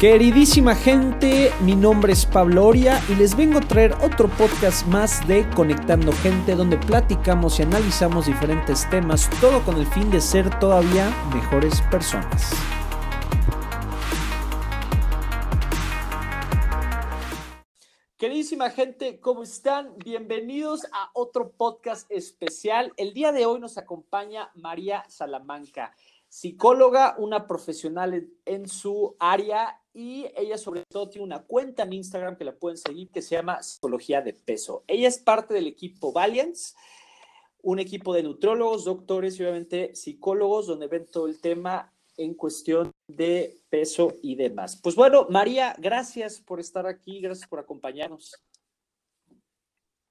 Queridísima gente, mi nombre es Pablo Oria y les vengo a traer otro podcast más de Conectando Gente donde platicamos y analizamos diferentes temas, todo con el fin de ser todavía mejores personas. Queridísima gente, ¿cómo están? Bienvenidos a otro podcast especial. El día de hoy nos acompaña María Salamanca, psicóloga, una profesional en su área y ella sobre todo tiene una cuenta en Instagram que la pueden seguir que se llama Psicología de Peso. Ella es parte del equipo Valiance, un equipo de nutrólogos, doctores y obviamente psicólogos donde ven todo el tema en cuestión de peso y demás. Pues bueno, María, gracias por estar aquí, gracias por acompañarnos.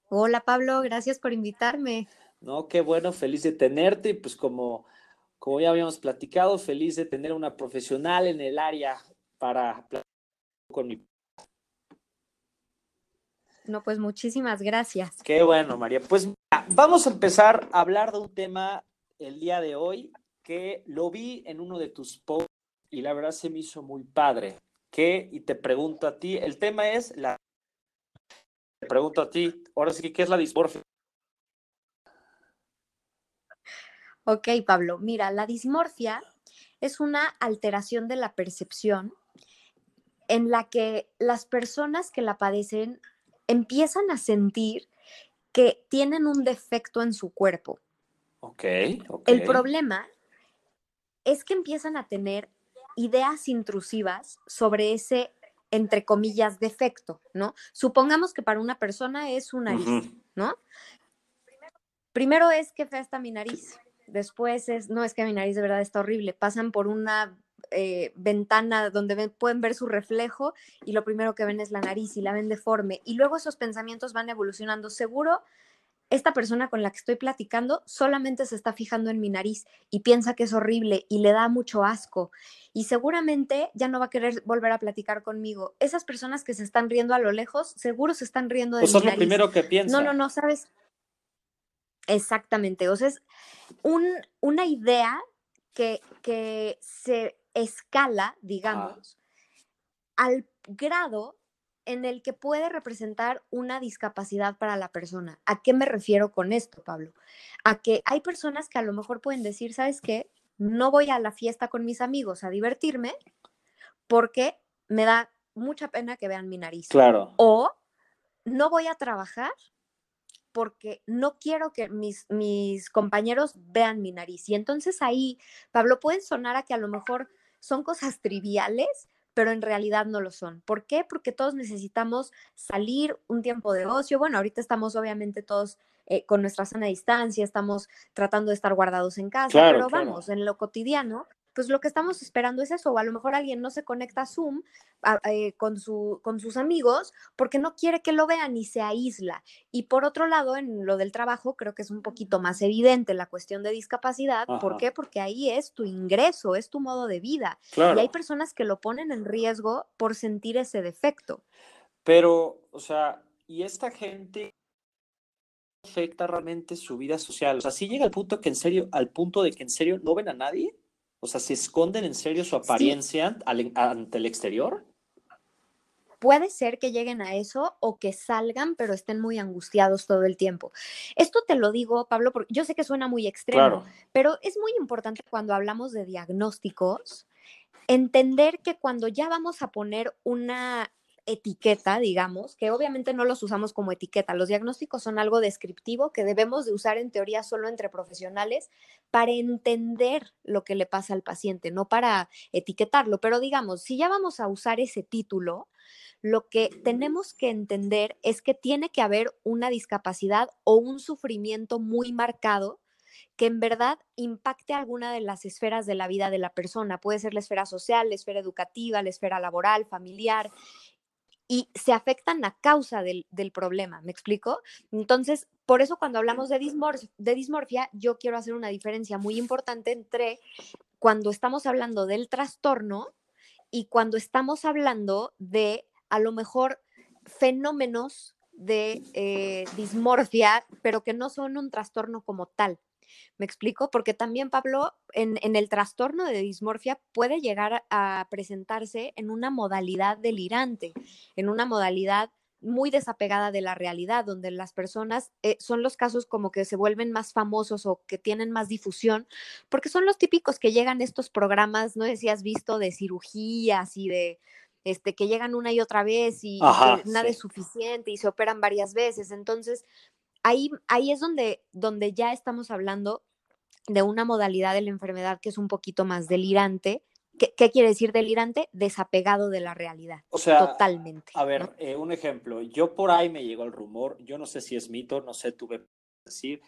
Hola Pablo, gracias por invitarme. No, qué bueno, feliz de tenerte y pues como, como ya habíamos platicado, feliz de tener una profesional en el área para platicar con mi... No, pues muchísimas gracias. Qué bueno, María. Pues vamos a empezar a hablar de un tema el día de hoy que lo vi en uno de tus posts y la verdad se me hizo muy padre. ¿Qué? Y te pregunto a ti, el tema es la... Te pregunto a ti, ahora sí, ¿qué es la dismorfia? Ok, Pablo, mira, la dismorfia es una alteración de la percepción en la que las personas que la padecen empiezan a sentir que tienen un defecto en su cuerpo. Ok. El problema es que empiezan a tener ideas intrusivas sobre ese, entre comillas, defecto, ¿no? Supongamos que para una persona es una nariz, ¿no? Primero es que fea está mi nariz, después es, no, es que mi nariz de verdad está horrible, pasan por una eh, ventana donde pueden ver su reflejo y lo primero que ven es la nariz y la ven deforme y luego esos pensamientos van evolucionando. Seguro esta persona con la que estoy platicando solamente se está fijando en mi nariz y piensa que es horrible y le da mucho asco y seguramente ya no va a querer volver a platicar conmigo. Esas personas que se están riendo a lo lejos, seguro se están riendo de pues mi lo primero que piensa. No, no, no, sabes. Exactamente. O sea, es un, una idea que, que se escala, digamos, al grado en el que puede representar una discapacidad para la persona. ¿A qué me refiero con esto, Pablo? A que hay personas que a lo mejor pueden decir, ¿sabes qué? No voy a la fiesta con mis amigos a divertirme porque me da mucha pena que vean mi nariz. Claro. O no voy a trabajar porque no quiero que mis, mis compañeros vean mi nariz. Y entonces ahí, Pablo, puede sonar a que a lo mejor son cosas triviales, pero en realidad no lo son. ¿Por qué? Porque todos necesitamos salir un tiempo de ocio. Bueno, ahorita estamos obviamente todos eh, con nuestra sana distancia, estamos tratando de estar guardados en casa, Claro, pero claro. vamos, en lo cotidiano, pues lo que estamos esperando es eso, o a lo mejor alguien no se conecta a Zoom a- eh, con, su, con sus amigos porque no quiere que lo vean y se aísla. Y por otro lado, en lo del trabajo, creo que es un poquito más evidente la cuestión de discapacidad. ¿Por qué? Porque ahí es tu ingreso, es tu modo de vida. Claro. Y hay personas que lo ponen en riesgo por sentir ese defecto. Pero, o sea, ¿y esta gente afecta realmente su vida social? O sea, ¿sí llega al punto que en serio, al punto de que en serio no ven a nadie? O sea, ¿se esconden en serio su apariencia al- ante el exterior? Puede ser que lleguen a eso o que salgan, pero estén muy angustiados todo el tiempo. Esto te lo digo, Pablo, porque yo sé que suena muy extremo, Claro. pero es muy importante cuando hablamos de diagnósticos, entender que cuando ya vamos a poner una etiqueta, digamos, que obviamente no los usamos como etiqueta, los diagnósticos son algo descriptivo que debemos de usar en teoría solo entre profesionales para entender lo que le pasa al paciente, no para etiquetarlo, pero digamos, si ya vamos a usar ese título, lo que tenemos que entender es que tiene que haber una discapacidad o un sufrimiento muy marcado que en verdad impacte alguna de las esferas de la vida de la persona. Puede ser la esfera social, la esfera educativa, la esfera laboral, familiar, y se afectan a causa del, del problema, ¿me explico? Entonces, por eso cuando hablamos de, dismor- de dismorfia, yo quiero hacer una diferencia muy importante entre cuando estamos hablando del trastorno y cuando estamos hablando de a lo mejor fenómenos de eh, dismorfia, pero que no son un trastorno como tal. ¿Me explico? Porque también, Pablo, en, en, el trastorno de dismorfia puede llegar a presentarse en una modalidad delirante, en una modalidad muy desapegada de la realidad, donde las personas eh, son los casos como que se vuelven más famosos o que tienen más difusión, porque son los típicos que llegan estos programas, no sé si has visto, de cirugías y de este, que llegan una y otra vez y, nada es suficiente y se operan varias veces. Entonces, ahí, ahí es donde, donde ya estamos hablando de una modalidad de la enfermedad que es un poquito más delirante. ¿Qué, quiere decir delirante? Desapegado de la realidad. O sea, totalmente. A ver, eh, un ejemplo. Yo por ahí me llegó el rumor, yo no sé si es mito, no sé, tuve decir,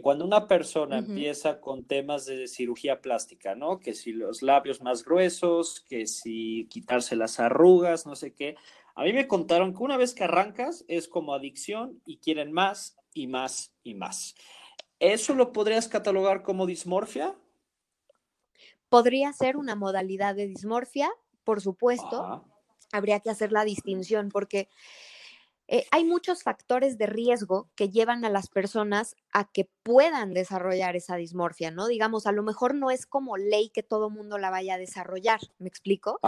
cuando una persona empieza con temas de cirugía plástica, ¿no? Que si los labios más gruesos, que si quitarse las arrugas, no sé qué. A mí me contaron que una vez que arrancas es como adicción y quieren más y más y más. ¿Eso lo podrías catalogar como dismorfia? Podría ser una modalidad de dismorfia, por supuesto. Habría que hacer la distinción porque eh, hay muchos factores de riesgo que llevan a las personas a que puedan desarrollar esa dismorfia, ¿no? Digamos, a lo mejor no es como ley que todo mundo la vaya a desarrollar, ¿me explico?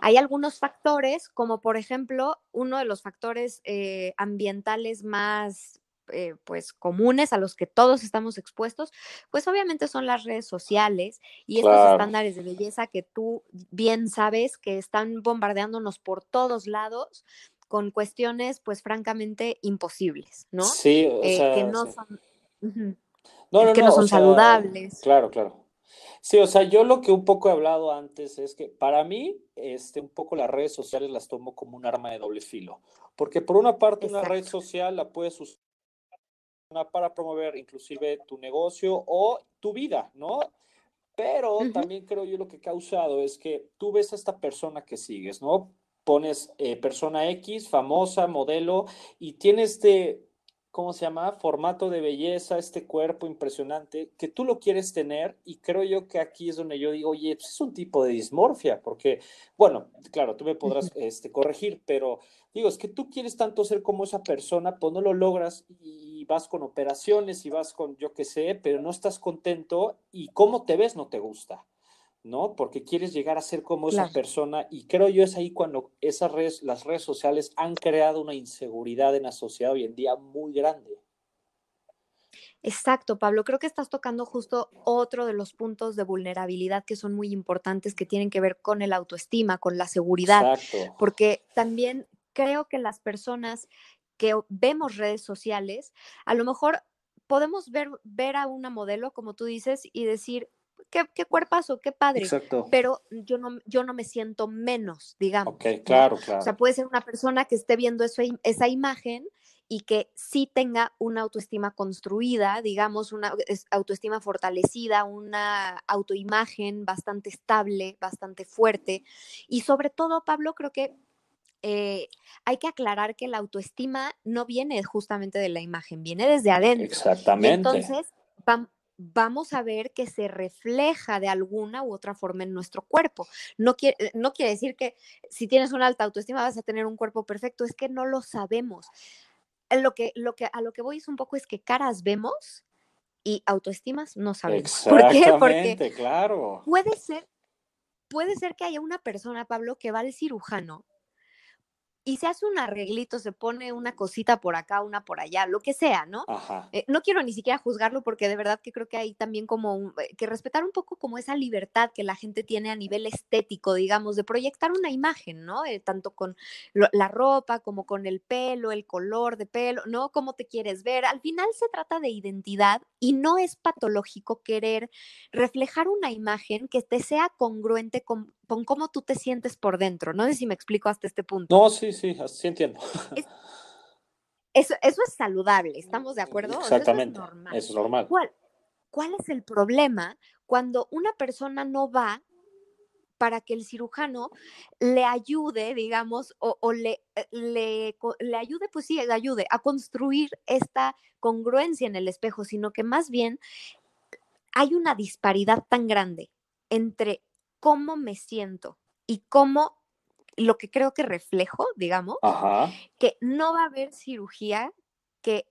Hay algunos factores, como por ejemplo, uno de los factores eh, ambientales más eh, pues comunes a los que todos estamos expuestos, pues obviamente son las redes sociales y estos estándares de belleza que tú bien sabes que están bombardeándonos por todos lados con cuestiones, pues francamente imposibles, ¿no? Sí, o eh, sea, que no son, que no, son saludables. Claro, claro. Sí, o sea, yo lo que un poco he hablado antes es que para mí, este, un poco las redes sociales las tomo como un arma de doble filo, porque por una parte una red social la puedes usar para promover inclusive tu negocio o tu vida, ¿no? Pero también creo yo lo que ha causado es que tú ves a esta persona que sigues, ¿no? pones eh, persona X, famosa, modelo, y tiene este, ¿cómo se llama? Formato de belleza, este cuerpo impresionante, que tú lo quieres tener, y creo yo que aquí es donde yo digo, oye, pues es un tipo de dismorfia, porque, bueno, claro, tú me podrás este, corregir, pero digo, es que tú quieres tanto ser como esa persona, pues no lo logras y vas con operaciones y vas con, yo qué sé, pero no estás contento y cómo te ves no te gusta. ¿no? Porque quieres llegar a ser como esa persona y creo yo es ahí cuando esas redes, las redes sociales han creado una inseguridad en la sociedad hoy en día muy grande. Exacto, Pablo. Creo que estás tocando justo otro de los puntos de vulnerabilidad que son muy importantes, que tienen que ver con el autoestima, con la seguridad. Exacto. Porque también creo que las personas que vemos redes sociales, a lo mejor podemos ver, ver a una modelo, como tú dices, y decir, qué, qué cuerpazo, qué padre. Exacto. Pero yo no, yo no me siento menos, digamos. Ok, claro, claro. O sea, puede ser una persona que esté viendo eso, esa imagen y que sí tenga una autoestima construida, digamos, una autoestima fortalecida, una autoimagen bastante estable, bastante fuerte. Y sobre todo, Pablo, creo que eh, hay que aclarar que la autoestima no viene justamente de la imagen, viene desde adentro. Exactamente. entonces, vamos a ver que se refleja de alguna u otra forma en nuestro cuerpo. No quiere, eh, no quiere decir que si tienes una alta autoestima vas a tener un cuerpo perfecto, es que no lo sabemos. Lo que, lo que, a lo que voy es un poco es que caras vemos y autoestimas no sabemos. ¿Por qué? Porque claro. Puede ser, puede ser que haya una persona, Pablo, que va al cirujano y se hace un arreglito, se pone una cosita por acá, una por allá, lo que sea, ¿no? Eh, no quiero ni siquiera juzgarlo porque de verdad que creo que hay también como eh, que respetar un poco como esa libertad que la gente tiene a nivel estético, digamos, de proyectar una imagen, ¿no? Eh, tanto con la ropa como con el pelo, el color de pelo, ¿no? Cómo te quieres ver. Al final se trata de identidad y no es patológico querer reflejar una imagen que te sea congruente con, con cómo tú te sientes por dentro. No sé si me explico hasta este punto. No, sí, sí, sí entiendo. eso, eso, es saludable, ¿estamos de acuerdo? Exactamente. eso es normal. Es normal. ¿Cuál, ¿Cuál es el problema cuando una persona no va para que el cirujano le ayude, digamos, o, le, eh, le, le, ayude, pues sí, le ayude a construir esta congruencia en el espejo, sino que más bien hay una disparidad tan grande entre cómo me siento y cómo lo que creo que reflejo, digamos, que no va a haber cirugía que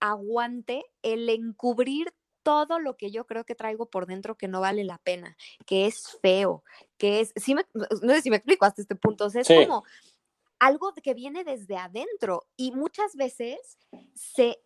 aguante el encubrir todo lo que yo creo que traigo por dentro que no vale la pena, que es feo, que es, sí no sé si me explico hasta este punto, o sea, es como algo que viene desde adentro y muchas veces se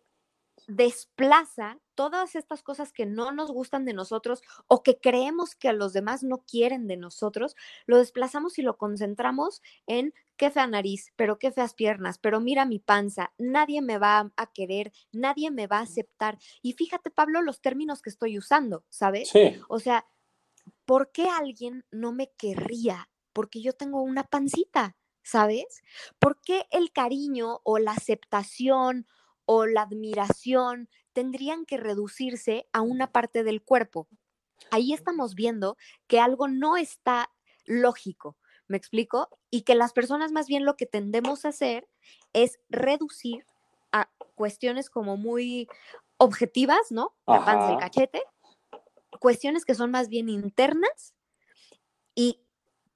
desplaza todas estas cosas que no nos gustan de nosotros o que creemos que a los demás no quieren de nosotros, lo desplazamos y lo concentramos en qué fea nariz, pero qué feas piernas, pero mira mi panza, nadie me va a querer, nadie me va a aceptar. Y fíjate, Pablo, los términos que estoy usando, ¿sabes? Sí. O sea, ¿por qué alguien no me querría? Porque yo tengo una pancita, ¿sabes? ¿Por qué el cariño o la aceptación o la admiración tendrían que reducirse a una parte del cuerpo. Ahí estamos viendo que algo no está lógico, ¿me explico? Y que las personas más bien lo que tendemos a hacer es reducir a cuestiones como muy objetivas, ¿no? La panza, el cachete, cuestiones que son más bien internas y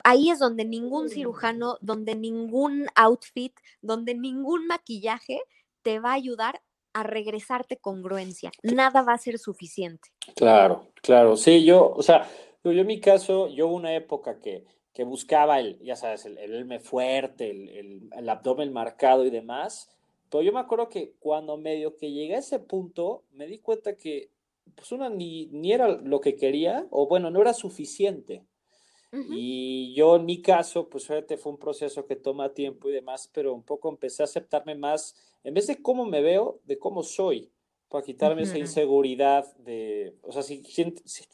ahí es donde ningún cirujano, donde ningún outfit, donde ningún maquillaje te va a ayudar a regresarte congruencia. Nada va a ser suficiente. Claro, claro. Sí, yo, o sea, yo en mi caso, yo una época que, que buscaba el, ya sabes, el, el fuerte, el, el, abdomen marcado y demás. Pero yo me acuerdo que cuando medio que llegué a ese punto, me di cuenta que pues una ni, ni era lo que quería, o bueno, no era suficiente. Y yo en mi caso, pues fue un proceso que toma tiempo y demás, pero un poco empecé a aceptarme más, en vez de cómo me veo, de cómo soy, para quitarme esa inseguridad de, o sea, si,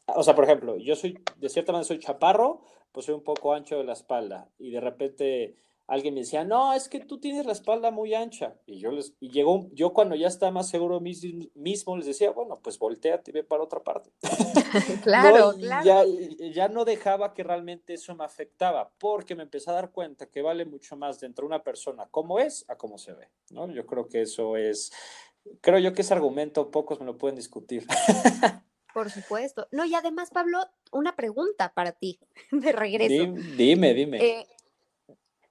o sea, por ejemplo, yo soy, de cierta manera soy chaparro, pues soy un poco ancho de la espalda y de repente alguien me decía, no, es que tú tienes la espalda muy ancha. Y yo les, y llegó, yo cuando ya estaba más seguro mismo, les decía, bueno, pues volteate y ve para otra parte. claro, claro. Ya, ya, no dejaba que realmente eso me afectaba, porque me empecé a dar cuenta que vale mucho más dentro de una persona como es a cómo se ve, ¿no? Yo creo que eso es, creo yo que ese argumento pocos me lo pueden discutir. Por supuesto. No, y además, Pablo, una pregunta para ti, de regreso. Dime, dime. Eh,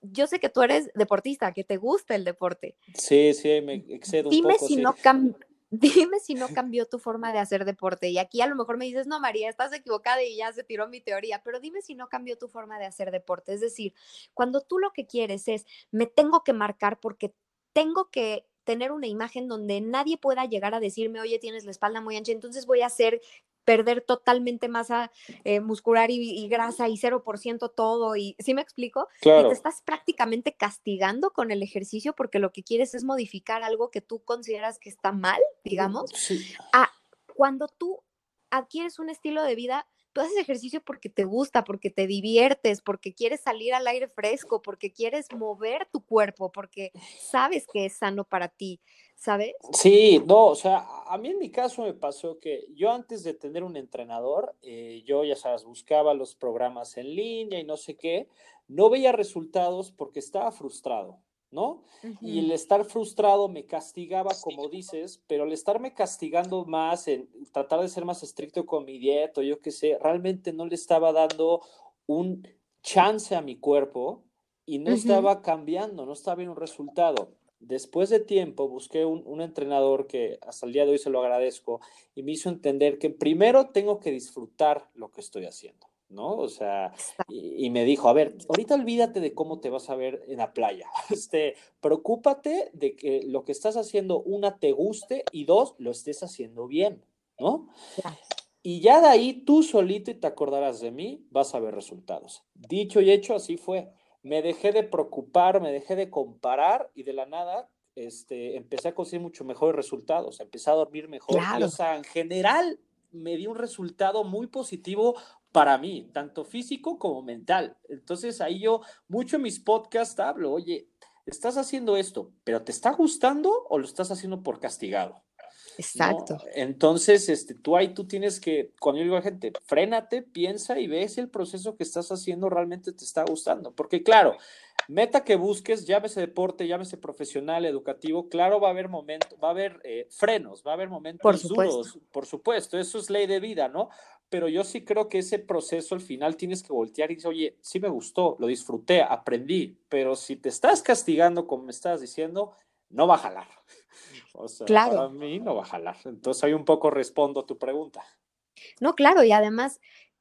yo sé que tú eres deportista, que te gusta el deporte. Sí, sí, me excedo dime un poco. Si no dime si no cambió tu forma de hacer deporte. Y aquí a lo mejor me dices, no, María, estás equivocada y ya se tiró mi teoría, pero dime si no cambió tu forma de hacer deporte. Es decir, cuando tú lo que quieres es, me tengo que marcar porque tengo que tener una imagen donde nadie pueda llegar a decirme, oye, tienes la espalda muy ancha, entonces voy a hacer perder totalmente masa eh, muscular y, grasa y 0% todo, y ¿sí me explico? Y te estás prácticamente castigando con el ejercicio porque lo que quieres es modificar algo que tú consideras que está mal, digamos. Sí. Ah, cuando tú adquieres un estilo de vida, tú haces ejercicio porque te gusta, porque te diviertes, porque quieres salir al aire fresco, porque quieres mover tu cuerpo, porque sabes que es sano para ti. ¿sabes? Sí, no, o sea, a mí en mi caso me pasó que yo antes de tener un entrenador, eh, yo ya sabes, buscaba los programas en línea y no sé qué, no veía resultados porque estaba frustrado, ¿no? Y el estar frustrado me castigaba, como dices, pero el estarme castigando más, en tratar de ser más estricto con mi dieta, yo qué sé, realmente no le estaba dando un chance a mi cuerpo y no estaba cambiando, no estaba viendo un resultado. Después de tiempo busqué un, entrenador que hasta el día de hoy se lo agradezco y me hizo entender que primero tengo que disfrutar lo que estoy haciendo, ¿no? O sea, y, me dijo, a ver, ahorita olvídate de cómo te vas a ver en la playa, este, preocúpate de que lo que estás haciendo, una, te guste y dos, lo estés haciendo bien, ¿no? Y ya de ahí tú solito y te acordarás de mí, vas a ver resultados. Dicho y hecho, así fue me dejé de preocupar, me dejé de comparar y de la nada este, empecé a conseguir mucho mejores resultados, empecé a dormir mejor. o sea, en general me dio un resultado muy positivo para mí, tanto físico como mental. Entonces ahí yo mucho en mis podcasts hablo, oye, estás haciendo esto, pero ¿te está gustando o lo estás haciendo por castigado? Exacto. Entonces, este, tú ahí tú tienes que, cuando yo digo a gente, frénate, piensa y ve si el proceso que estás haciendo realmente te está gustando. Porque claro, meta que busques, llámese deporte, llámese profesional, educativo, claro, va a haber momentos, va a haber eh, frenos, va a haber momentos por duros, por supuesto, eso es ley de vida, ¿no? Pero yo sí creo que ese proceso al final tienes que voltear y decir, oye, sí me gustó, lo disfruté, aprendí, pero si te estás castigando, como me estás diciendo, no va a jalar. O sea, claro. para mí no va a jalar. Entonces ahí un poco respondo a tu pregunta. No, claro, y además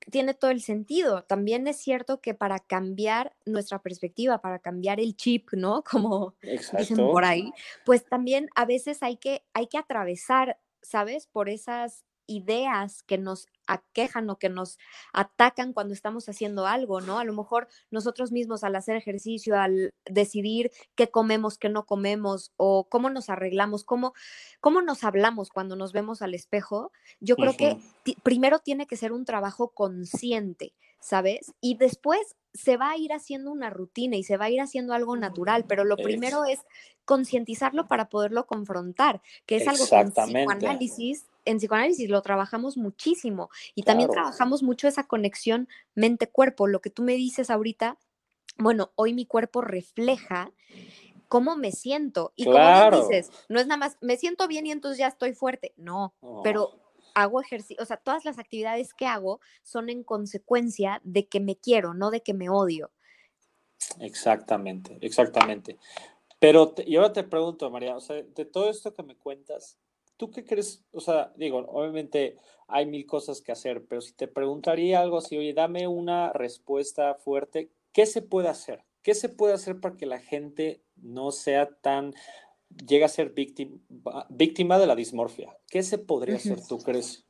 tiene todo el sentido. También es cierto que para cambiar nuestra perspectiva, para cambiar el chip, ¿no? Como dicen por ahí, pues también a veces hay que, hay que atravesar, ¿sabes? Por esas ideas que nos aquejan o que nos atacan cuando estamos haciendo algo, ¿no? A lo mejor nosotros mismos al hacer ejercicio, al decidir qué comemos, qué no comemos o cómo nos arreglamos, cómo, cómo nos hablamos cuando nos vemos al espejo, yo creo que primero tiene que ser un trabajo consciente, ¿sabes? Y después se va a ir haciendo una rutina y se va a ir haciendo algo natural, pero lo primero es concientizarlo para poderlo confrontar, que es algo que en psicoanálisis en psicoanálisis lo trabajamos muchísimo y también trabajamos mucho esa conexión mente-cuerpo. Lo que tú me dices ahorita, bueno, hoy mi cuerpo refleja cómo me siento. Y como dices, no es nada más, me siento bien y entonces ya estoy fuerte. No, pero hago ejercicio, o sea, todas las actividades que hago son en consecuencia de que me quiero, no de que me odio. Exactamente, exactamente. Pero yo ahora te pregunto, María, o sea, de todo esto que me cuentas, ¿Tú qué crees? O sea, digo, obviamente hay mil cosas que hacer, pero si te preguntaría algo así, oye, dame una respuesta fuerte, ¿qué se puede hacer? ¿Qué se puede hacer para que la gente no sea tan, llegue a ser víctima, víctima de la dismorfia? ¿Qué se podría hacer, tú crees?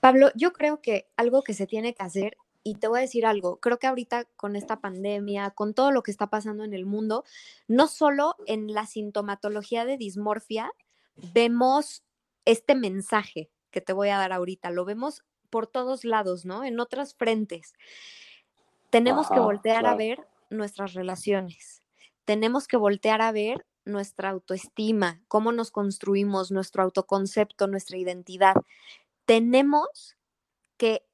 Pablo, yo creo que algo que se tiene que hacer, y te voy a decir algo, creo que ahorita con esta pandemia, con todo lo que está pasando en el mundo, no solo en la sintomatología de dismorfia, vemos este mensaje que te voy a dar ahorita, lo vemos por todos lados, ¿no? En otras frentes. Tenemos que voltear a ver nuestras relaciones. Tenemos que voltear a ver nuestra autoestima, cómo nos construimos, nuestro autoconcepto, nuestra identidad. Tenemos que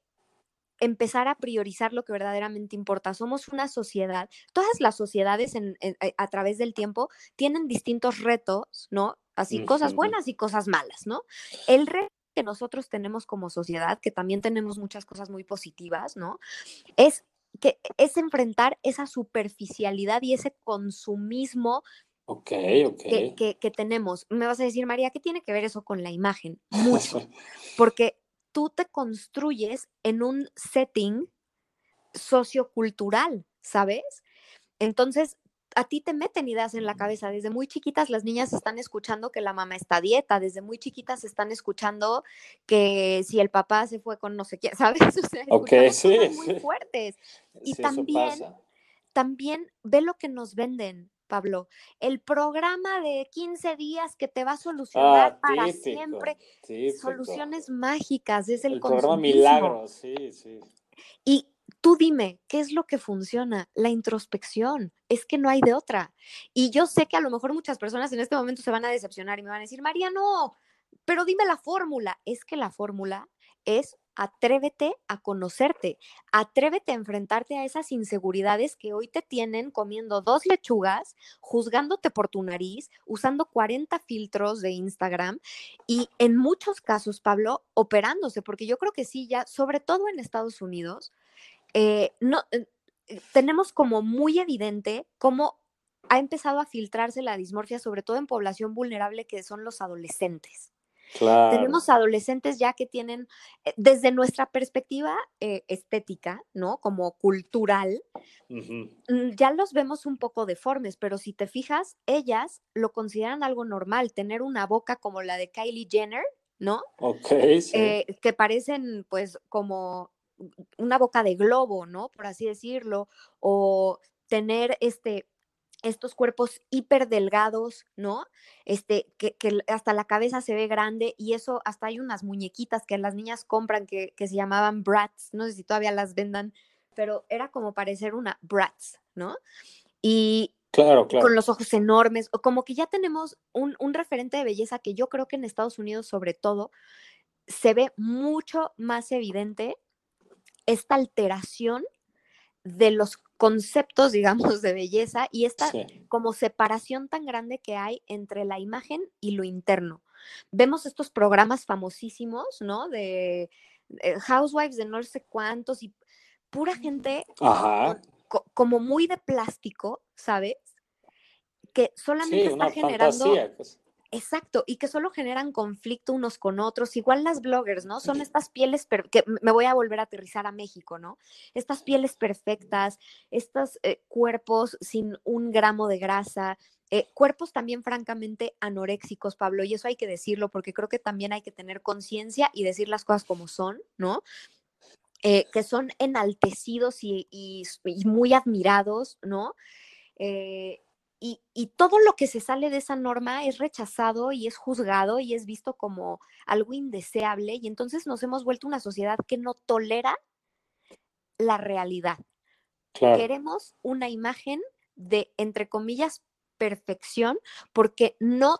empezar a priorizar lo que verdaderamente importa. Somos una sociedad, todas las sociedades a través del tiempo tienen distintos retos, ¿no? así cosas buenas y cosas malas, ¿no? El reto que nosotros tenemos como sociedad, que también tenemos muchas cosas muy positivas, ¿no? Es que es enfrentar esa superficialidad y ese consumismo Que, que, tenemos. Me vas a decir, María, ¿qué tiene que ver eso con la imagen? Mucho. Porque tú te construyes en un setting sociocultural, ¿sabes? Entonces, a ti te meten ideas en la cabeza. Desde muy chiquitas las niñas están escuchando que la mamá está a dieta, desde muy chiquitas están escuchando que si el papá se fue con no sé quién, ¿sabes? O sea, okay, sí, muy fuertes. Y también, también ve lo que nos venden. Pablo, el programa de 15 días que te va a solucionar ah, para siempre. Soluciones mágicas, es el, el programa milagro, sí, sí. Y Tú dime, ¿qué es lo que funciona? La introspección. Es que no hay de otra. Y yo sé que a lo mejor muchas personas en este momento se van a decepcionar y me van a decir, María, no, pero dime la fórmula. Es que la fórmula es atrévete a conocerte, atrévete a enfrentarte a esas inseguridades que hoy te tienen comiendo dos lechugas, juzgándote por tu nariz, usando 40 filtros de Instagram y en muchos casos, Pablo, operándose, porque yo creo que sí, ya, sobre todo en Estados Unidos, eh, no, eh, eh, tenemos como muy evidente cómo ha empezado a filtrarse la dismorfia, sobre todo en población vulnerable que son los adolescentes. Tenemos adolescentes ya que tienen, desde nuestra perspectiva estética, ¿no? Como cultural, mm, ya los vemos un poco deformes, pero si te fijas, ellas lo consideran algo normal, tener una boca como la de Kylie Jenner, ¿no? Ok, sí. que parecen pues como una boca de globo, ¿no? Por así decirlo, o tener este estos cuerpos hiper delgados, ¿no? Este, que, hasta la cabeza se ve grande y eso, hasta hay unas muñequitas que las niñas compran que, se llamaban brats, no sé si todavía las vendan, pero era como parecer una brats, ¿no? Y claro, claro. con los ojos enormes, o como que ya tenemos un, un referente de belleza que yo creo que en Estados Unidos sobre todo se ve mucho más evidente esta alteración de los conceptos, digamos, de belleza y esta como separación tan grande que hay entre la imagen y lo interno. Vemos estos programas famosísimos, ¿no? De, Housewives de no sé cuántos y pura gente como muy de plástico, ¿sabes? Que solamente está generando... Pues. Exacto, y que solo generan conflicto unos con otros, igual las bloggers, ¿no? Son estas pieles, que me voy a volver a aterrizar a México, ¿no? Estas pieles perfectas, estos eh, cuerpos sin un gramo de grasa, eh, cuerpos también francamente anoréxicos, Pablo, y eso hay que decirlo porque creo que también hay que tener conciencia y decir las cosas como son, ¿no? Eh, que son enaltecidos y, muy admirados, ¿no? Y, todo lo que se sale de esa norma es rechazado y es juzgado y es visto como algo indeseable y entonces nos hemos vuelto una sociedad que no tolera la realidad. Queremos una imagen de, entre comillas, perfección porque no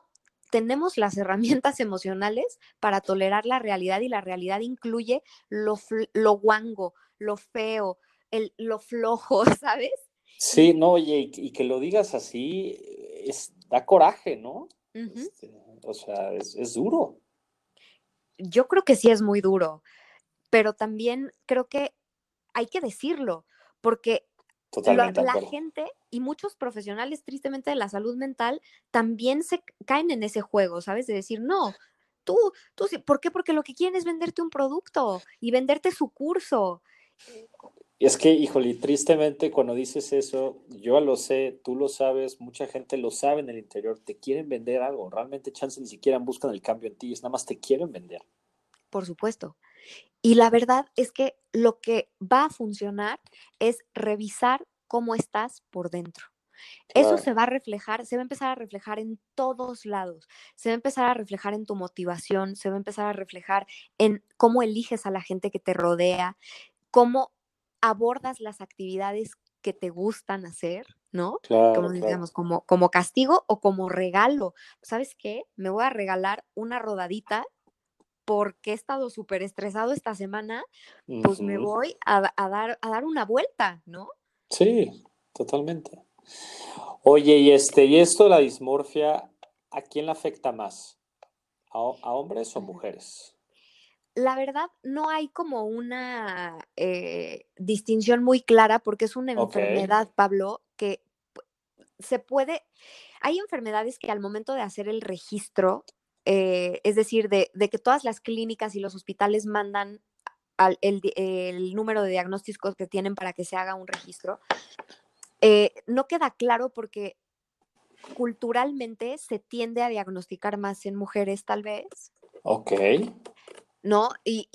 tenemos las herramientas emocionales para tolerar la realidad y la realidad incluye lo, lo guango, lo feo, el, lo flojo, ¿sabes? Sí, no, oye, y, que lo digas así, es, da coraje, ¿no? Este, o sea, es, duro. Yo creo que sí es muy duro, pero también creo que hay que decirlo, porque la, gente y muchos profesionales, tristemente, de la salud mental, también se caen en ese juego, ¿sabes? De decir, no, tú, tú, ¿por qué? Porque lo que quieren es venderte un producto y venderte su curso. Es que, híjole, tristemente cuando dices eso, yo lo sé, tú lo sabes, mucha gente lo sabe en el interior, te quieren vender algo, realmente chance ni siquiera buscan el cambio en ti, es nada más te quieren vender. Por supuesto. Y la verdad es que lo que va a funcionar es revisar cómo estás por dentro. Eso se va a reflejar, se va a empezar a reflejar en todos lados. Se va a empezar a reflejar en tu motivación, se va a empezar a reflejar en cómo eliges a la gente que te rodea, cómo abordas las actividades que te gustan hacer, ¿no? como digamos, como, como castigo o como regalo. ¿Sabes qué? Me voy a regalar una rodadita porque he estado súper estresado esta semana, pues me voy a, dar, a dar una vuelta, ¿no? Sí, totalmente. Oye, y este, y esto, la dismorfia, ¿a quién le afecta más? ¿A, a hombres o mujeres? La verdad no hay como una eh, distinción muy clara porque es una enfermedad, Pablo, que se puede, hay enfermedades que al momento de hacer el registro, eh, es decir, de, que todas las clínicas y los hospitales mandan el, número de diagnósticos que tienen para que se haga un registro, eh, no queda claro porque culturalmente se tiende a diagnosticar más en mujeres tal vez. Ok. ¿No? Y,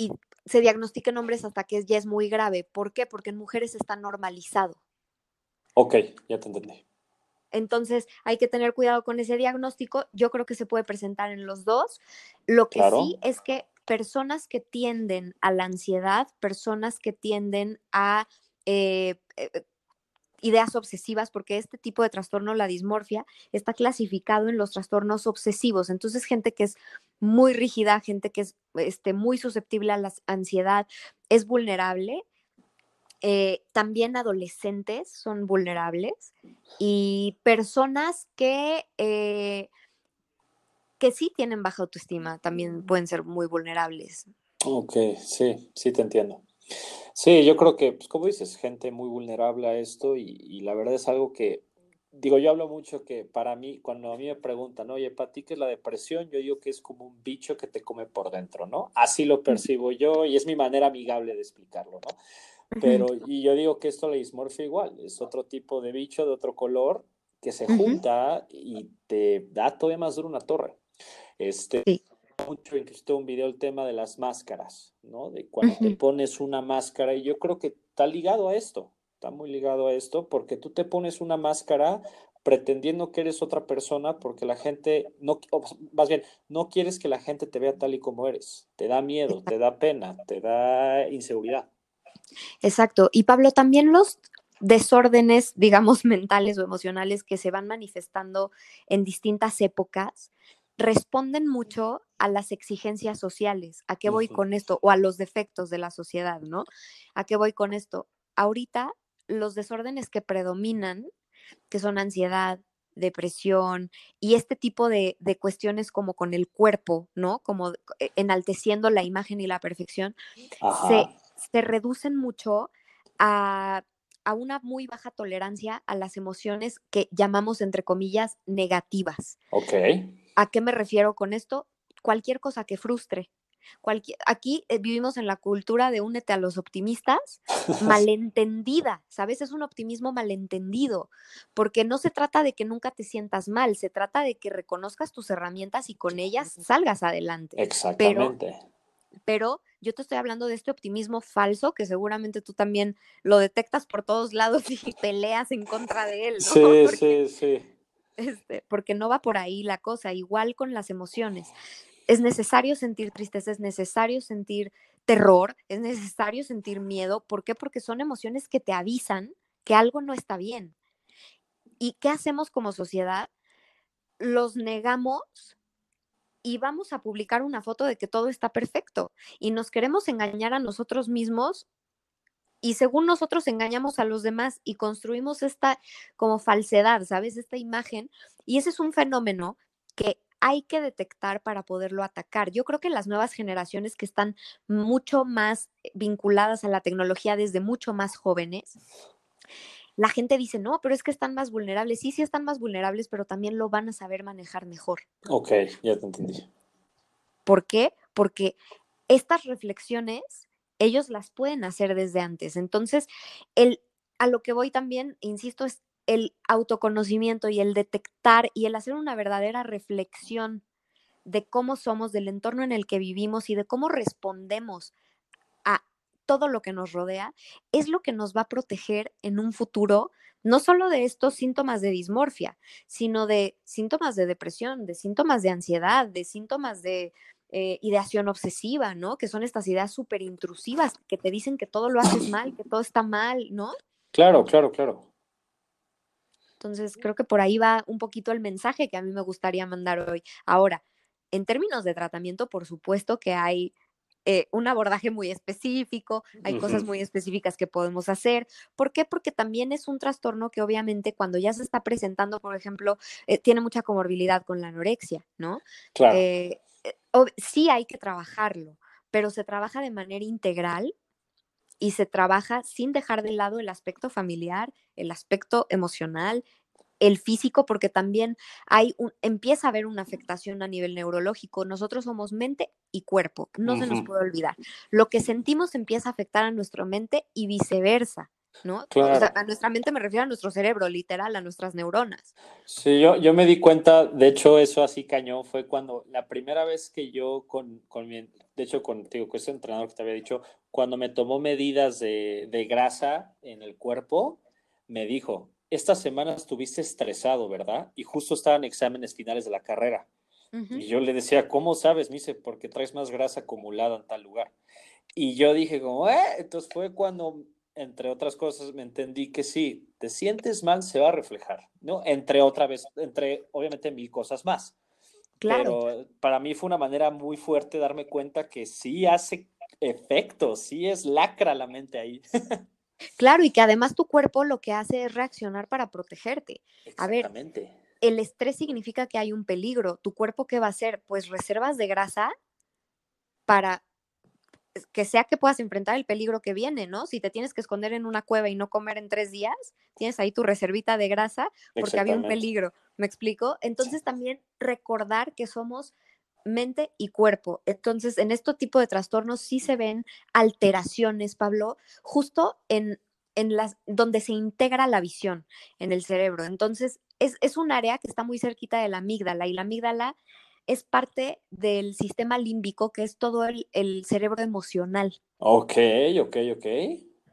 se diagnostica en hombres hasta que ya es muy grave. ¿Por qué? Porque en mujeres está normalizado. Ok, ya te entendí. Entonces hay que tener cuidado con ese diagnóstico. Yo creo que se puede presentar en los dos. Lo que sí es que personas que tienden a la ansiedad, personas que tienden a eh, eh, ideas obsesivas, porque este tipo de trastorno, la dismorfia, está clasificado en los trastornos obsesivos. Entonces, gente que es muy rígida, gente que es este, muy susceptible a la ansiedad, es vulnerable. Eh, también adolescentes son vulnerables y personas que, eh, que sí tienen baja autoestima también pueden ser muy vulnerables. Ok, sí, sí te entiendo. Sí, yo creo que, pues como dices, gente muy vulnerable a esto y, la verdad es algo que, digo, yo hablo mucho que para mí, cuando a mí me preguntan, oye, ¿para ti qué es la depresión? Yo digo que es como un bicho que te come por dentro, ¿no? Así lo percibo yo y es mi manera amigable de explicarlo, ¿no? Pero, y yo digo que esto la dismorfia igual, es otro tipo de bicho de otro color que se junta y te da todavía más duro una torre. Este, sí mucho, incluso un video el tema de las máscaras, ¿no? De cuando te pones una máscara, y yo creo que está ligado a esto, está muy ligado a esto, porque tú te pones una máscara pretendiendo que eres otra persona porque la gente, no, más bien, no quieres que la gente te vea tal y como eres, te da miedo, te da pena, te da inseguridad. Exacto, y Pablo, también los desórdenes, digamos, mentales o emocionales que se van manifestando en distintas épocas, responden mucho a las exigencias sociales. ¿A qué voy con esto? O a los defectos de la sociedad, ¿no? ¿A qué voy con esto? Ahorita los desórdenes que predominan, que son ansiedad, depresión y este tipo de, cuestiones como con el cuerpo, ¿no? Como eh, enalteciendo la imagen y la perfección, se, se, reducen mucho a, a, una muy baja tolerancia a las emociones que llamamos, entre comillas, negativas. Ok ¿A qué me refiero con esto? Cualquier cosa que frustre. aquí eh, vivimos en la cultura de únete a los optimistas, malentendida, ¿sabes? Es un optimismo malentendido, porque no se trata de que nunca te sientas mal, se trata de que reconozcas tus herramientas y con ellas salgas adelante. Exactamente. pero yo te estoy hablando de este optimismo falso que seguramente tú también lo detectas por todos lados y peleas en contra de él, ¿no? Sí, sí, sí. Este, porque no va por ahí la cosa, igual con las emociones. Es necesario sentir tristeza, es necesario sentir terror, es necesario sentir miedo. ¿Por qué? Porque son emociones que te avisan que algo no está bien. ¿Y qué hacemos como sociedad? Los negamos y vamos a publicar una foto de que todo está perfecto y nos queremos engañar a nosotros mismos y según nosotros engañamos a los demás y construimos esta como falsedad, ¿sabes? Esta imagen y ese es un fenómeno que hay que detectar para poderlo atacar. Yo creo que las nuevas generaciones que están mucho más vinculadas a la tecnología desde mucho más jóvenes, la gente dice, no, pero es que están más vulnerables. Sí, sí están más vulnerables, pero también lo van a saber manejar mejor. Ok, ya te entendí. ¿Por qué? Porque estas reflexiones ellos las pueden hacer desde antes. Entonces, el, a lo que voy también, insisto, es el autoconocimiento y el detectar y el hacer una verdadera reflexión de cómo somos, del entorno en el que vivimos y de cómo respondemos todo lo que nos rodea, es lo que nos va a proteger en un futuro, no solo de estos síntomas de dismorfia, sino de síntomas de depresión, de síntomas de ansiedad, de síntomas de eh, ideación obsesiva, ¿no? Que son estas ideas súper intrusivas que te dicen que todo lo haces mal, que todo está mal, ¿no? Claro, claro, claro. Entonces, creo que por ahí va un poquito el mensaje que a mí me gustaría mandar hoy. Ahora, en términos de tratamiento, por supuesto que hay eh, un abordaje muy específico, hay cosas muy específicas que podemos hacer. ¿Por qué? Porque también es un trastorno que obviamente cuando ya se está presentando, por ejemplo, eh, tiene mucha comorbilidad con la anorexia, ¿no? Claro. Eh, sí hay que trabajarlo, pero se trabaja de manera integral y se trabaja sin dejar de lado el aspecto familiar, el aspecto emocional, el físico, porque también hay un, empieza a haber una afectación a nivel neurológico. Nosotros somos mente y cuerpo, no se nos puede olvidar. Lo que sentimos empieza a afectar a nuestra mente y viceversa. ¿No? a nuestra mente me refiero a nuestro cerebro, literal, a nuestras neuronas. Sí, yo, yo me di cuenta, de hecho, eso así cañón fue cuando la primera vez que yo con, con mi, de hecho, contigo, con ese entrenador que te había dicho, cuando me tomó medidas de, de grasa en el cuerpo, me dijo, esta semana estuviste estresado, ¿verdad? Y justo estaban exámenes finales de la carrera. Y yo le decía, ¿cómo sabes? Me dice, porque traes más grasa acumulada en tal lugar. Y yo dije, como, ¿eh? Entonces fue cuando, entre otras cosas, me entendí que sí, te sientes mal, se va a reflejar, ¿no? Entre otra vez, entre obviamente mil cosas más. Claro. Pero para mí fue una manera muy fuerte darme cuenta que sí hace efecto, sí es lacra la mente ahí. Claro, y que además tu cuerpo lo que hace es reaccionar para protegerte. A ver, el estrés significa que hay un peligro. ¿Tu cuerpo qué va a hacer? Pues reservas de grasa para que sea que puedas enfrentar el peligro que viene, ¿no? Si te tienes que esconder en una cueva y no comer en tres días, tienes ahí tu reservita de grasa porque había un peligro. ¿Me explico? Entonces también recordar que somos mente y cuerpo. Entonces, en este tipo de trastornos sí se ven alteraciones, Pablo, justo en, en las donde se integra la visión en el cerebro. Entonces, es, es un área que está muy cerquita de la amígdala y la amígdala es parte del sistema límbico, que es todo el, el cerebro emocional. Ok, ok, ok.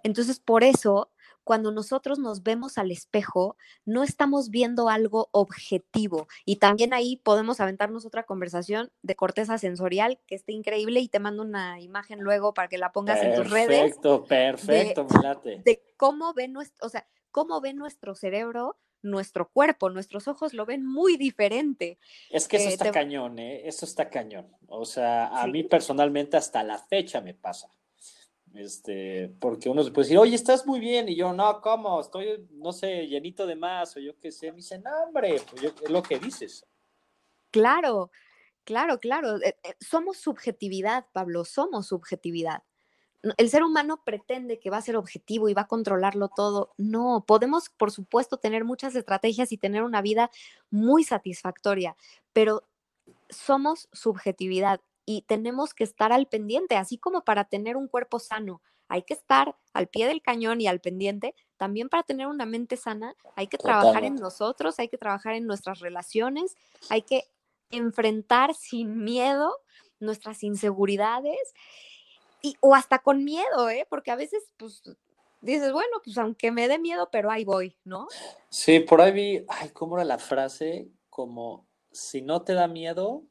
Entonces, por eso cuando nosotros nos vemos al espejo, no estamos viendo algo objetivo. Y también ahí podemos aventarnos otra conversación de corteza sensorial que está increíble y te mando una imagen luego para que la pongas en tus redes. Perfecto, perfecto, me late. De cómo ve nuestro, o sea, cómo ve nuestro cerebro nuestro cuerpo, nuestros ojos lo ven muy diferente. Es que eso eh, está cañón, ¿eh? Eso está cañón. O sea, a mí personalmente hasta la fecha me pasa. Este, porque uno se puede decir, oye, estás muy bien, y yo, no, ¿cómo? Estoy, no sé, llenito de más, o yo qué sé, me dicen, no, hombre, pues es lo que dices. Claro, claro, claro. Eh, eh, somos subjetividad, Pablo, somos subjetividad. El ser humano pretende que va a ser objetivo y va a controlarlo todo. No, podemos, por supuesto, tener muchas estrategias y tener una vida muy satisfactoria, pero somos subjetividad y tenemos que estar al pendiente, así como para tener un cuerpo sano. Hay que estar al pie del cañón y al pendiente. También para tener una mente sana hay que trabajar en nosotros, hay que trabajar en nuestras relaciones, hay que enfrentar sin miedo nuestras inseguridades y, o hasta con miedo, ¿eh? porque a veces pues dices, bueno, pues aunque me dé miedo, pero ahí voy, ¿no? Sí, por ahí vi, ay, ¿cómo era la frase? Como, si no te da miedo,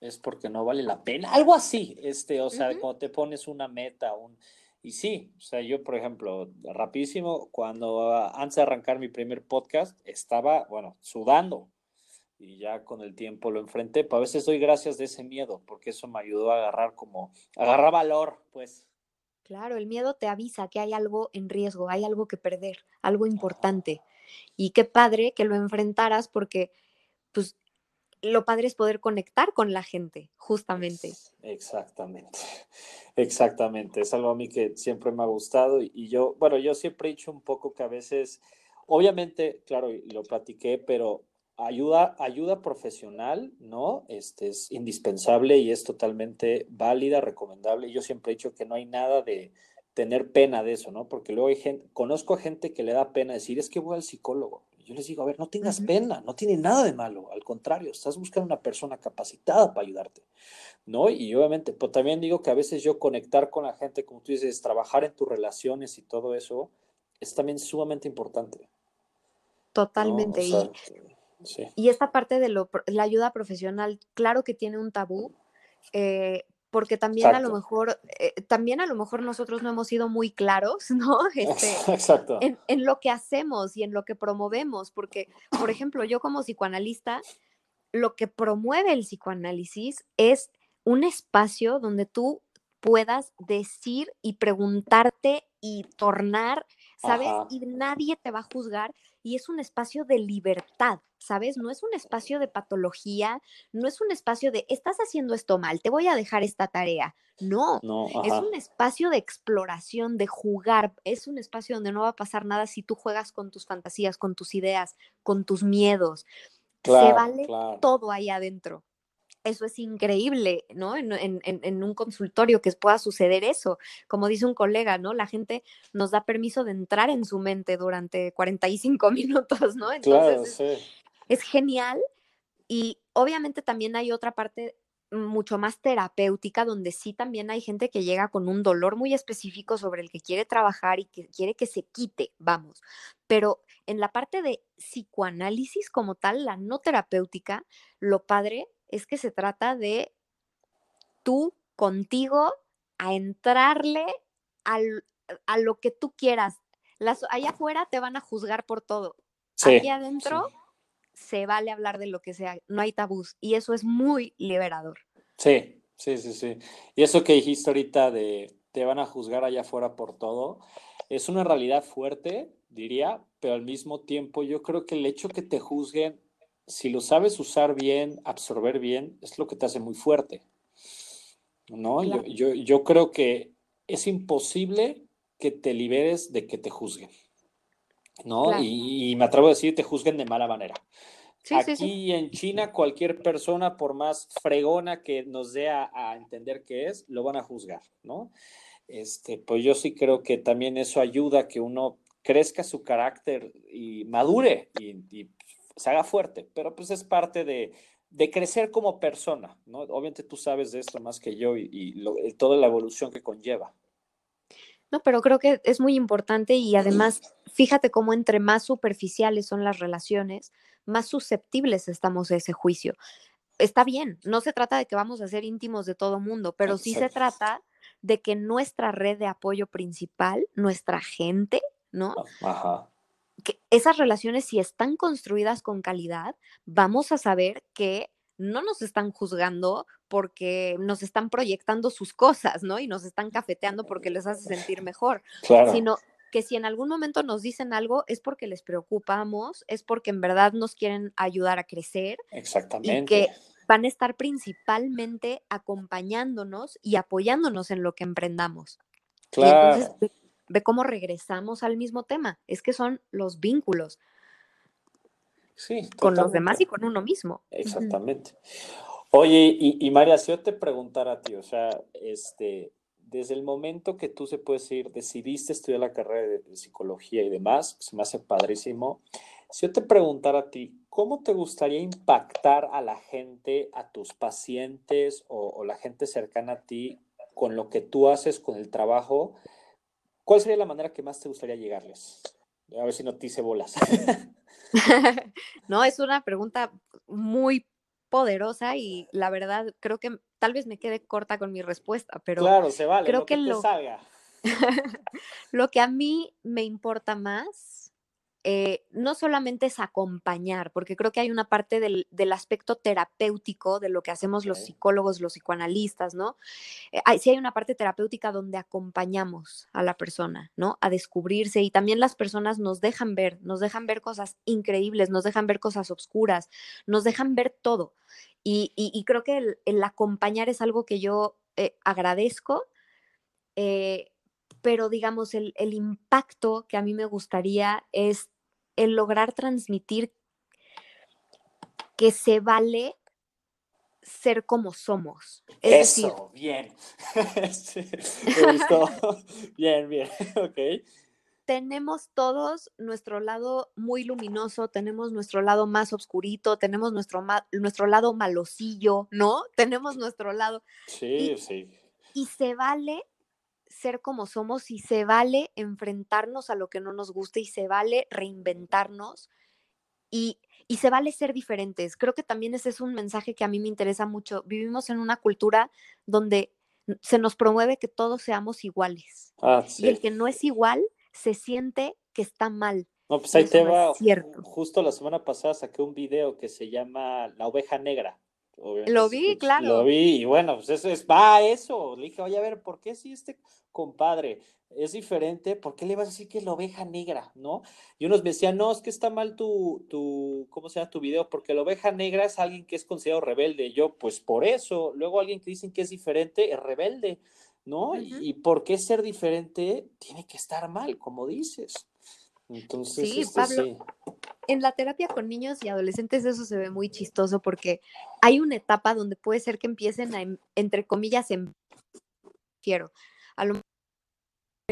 es porque no vale la pena, algo así, este, o sea, cuando te pones una meta, un... Y sí, o sea, yo, por ejemplo, rapidísimo, cuando antes de arrancar mi primer podcast, estaba, bueno, sudando, y ya con el tiempo lo enfrenté, a veces doy gracias de ese miedo, porque eso me ayudó a agarrar como, agarrar valor, pues. Claro, el miedo te avisa que hay algo en riesgo, hay algo que perder, algo importante. Y qué padre que lo enfrentaras porque, pues, lo padre es poder conectar con la gente, justamente. Exactamente, exactamente. Es algo a mí que siempre me ha gustado y yo, bueno, yo siempre he dicho un poco que a veces, obviamente, claro, lo platiqué, pero ayuda, ayuda profesional, ¿no? Este es indispensable y es totalmente válida, recomendable. Yo siempre he dicho que no hay nada de tener pena de eso, ¿no? Porque luego hay gente, conozco a gente que le da pena decir, es que voy al psicólogo. Yo les digo, a ver, no tengas pena, no tiene nada de malo, al contrario, estás buscando una persona capacitada para ayudarte, ¿no? Y obviamente, pues también digo que a veces yo conectar con la gente, como tú dices, trabajar en tus relaciones y todo eso, es también sumamente importante. Totalmente. Y esta parte de la ayuda profesional, claro que tiene un tabú, eh, porque también a lo mejor, eh, también a lo mejor nosotros no hemos sido muy claros, ¿no? Este, Exacto. En, en, lo que hacemos y en lo que promovemos, porque, por ejemplo, yo como psicoanalista, lo que promueve el psicoanálisis es un espacio donde tú puedas decir y preguntarte y tornar, ¿sabes? Y nadie te va a juzgar y es un espacio de libertad, ¿sabes? No es un espacio de patología, no es un espacio de, estás haciendo esto mal, te voy a dejar esta tarea. No, es un espacio de exploración, de jugar, es un espacio donde no va a pasar nada si tú juegas con tus fantasías, con tus ideas, con tus miedos. Se vale todo ahí adentro eso es increíble, ¿no? En, un consultorio que pueda suceder eso. Como dice un colega, ¿no? La gente nos da permiso de entrar en su mente durante 45 minutos, ¿no? Entonces claro, sí. es, genial. Y obviamente también hay otra parte mucho más terapéutica, donde sí también hay gente que llega con un dolor muy específico sobre el que quiere trabajar y que quiere que se quite, vamos. Pero en la parte de psicoanálisis como tal, la no terapéutica, lo padre es que se trata de tú contigo a entrarle a lo que tú quieras. Las, allá afuera te van a juzgar por todo. Aquí adentro se vale hablar de lo que sea, no hay tabús y eso es muy liberador. Sí, sí, sí, sí. Y eso que dijiste ahorita de te van a juzgar allá afuera por todo, es una realidad fuerte, diría, pero al mismo tiempo yo creo que el hecho que te juzguen si lo sabes usar bien, absorber bien, es lo que te hace muy fuerte. ¿No? Yo, yo, creo que es imposible que te liberes de que te juzguen. ¿No? Y, me atrevo a decir, te juzguen de mala manera. Aquí en China, cualquier persona, por más fregona que nos dé a, entender que es, lo van a juzgar, ¿no? Este, pues yo sí creo que también eso ayuda a que uno crezca su carácter y madure y se haga fuerte, pero pues es parte de, crecer como persona, ¿no? Obviamente tú sabes de esto más que yo y, eh, toda la evolución que conlleva. No, pero creo que es muy importante y además, fíjate cómo entre más superficiales son las relaciones, más susceptibles estamos a ese juicio. Está bien, no se trata de que vamos a ser íntimos de todo mundo, pero sí se trata de que nuestra red de apoyo principal, nuestra gente, ¿no? Ajá que esas relaciones, si están construidas con calidad, vamos a saber que no nos están juzgando porque nos están proyectando sus cosas, ¿no? Y nos están cafeteando porque les hace sentir mejor, sino que si en algún momento nos dicen algo es porque les preocupamos, es porque en verdad nos quieren ayudar a crecer. Exactamente. Y que van a estar principalmente acompañándonos y apoyándonos en lo que emprendamos. Claro ve cómo regresamos al mismo tema, es que son los vínculos. Sí, con los demás y con uno mismo. Exactamente. Oye, y, María, si yo te preguntara a ti, o sea, este, desde el momento que tú se puedes ir, decidiste estudiar la carrera de, psicología y demás, se me hace padrísimo. Si yo te preguntara a ti, ¿cómo te gustaría impactar a la gente, a tus pacientes o, la gente cercana a ti con lo que tú haces, con el trabajo? ¿Cuál sería la manera que más te gustaría llegarles? A ver si no te hice bolas. no, es una pregunta muy poderosa y la verdad creo que tal vez me quede corta con mi respuesta, pero claro, se vale, creo que, lo, salga. lo que a mí me importa más eh, no solamente es acompañar, porque creo que hay una parte del, aspecto terapéutico de lo que hacemos los psicólogos, los psicoanalistas, ¿no? Eh, hay, sí hay una parte terapéutica donde acompañamos a la persona, ¿no? A descubrirse y también las personas nos dejan ver, nos dejan ver cosas increíbles, nos dejan ver cosas oscuras, nos dejan ver todo. Y, creo que el, acompañar es algo que yo eh, agradezco pero digamos, el, el, impacto que a mí me gustaría es el lograr transmitir que se vale ser como somos. Eso, bien. bien, bien, ok. Tenemos todos nuestro lado muy luminoso, tenemos nuestro lado más oscurito, tenemos nuestro, nuestro lado malosillo, ¿no? Tenemos nuestro lado. Sí, sí. Y se vale ser como somos y se vale enfrentarnos a lo que no nos gusta y se vale reinventarnos y, y, se vale ser diferentes. Creo que también ese es un mensaje que a mí me interesa mucho. Vivimos en una cultura donde se nos promueve que todos seamos iguales. Ah, y el que no es igual se siente que está mal. No, pues ahí te va. Justo la semana pasada saqué un video que se llama La oveja negra. Lo vi, claro. Lo vi, y bueno, pues eso es, va eso. Le dije, oye, a ver, ¿por qué si este compadre es diferente? ¿Por qué le vas a decir que es la oveja negra, no? Y unos me decían, no, es que está mal tu, tu, ¿cómo se llama tu video? Porque la oveja negra es alguien que es considerado rebelde. Yo, pues por eso. Luego alguien que dicen que es diferente es rebelde, ¿no? y, por qué ser diferente tiene que estar mal, como dices. Entonces, sí, este, Pablo, en la terapia con niños y adolescentes eso se ve muy chistoso porque hay una etapa donde puede ser que empiecen a, entre comillas, en... quiero, a lo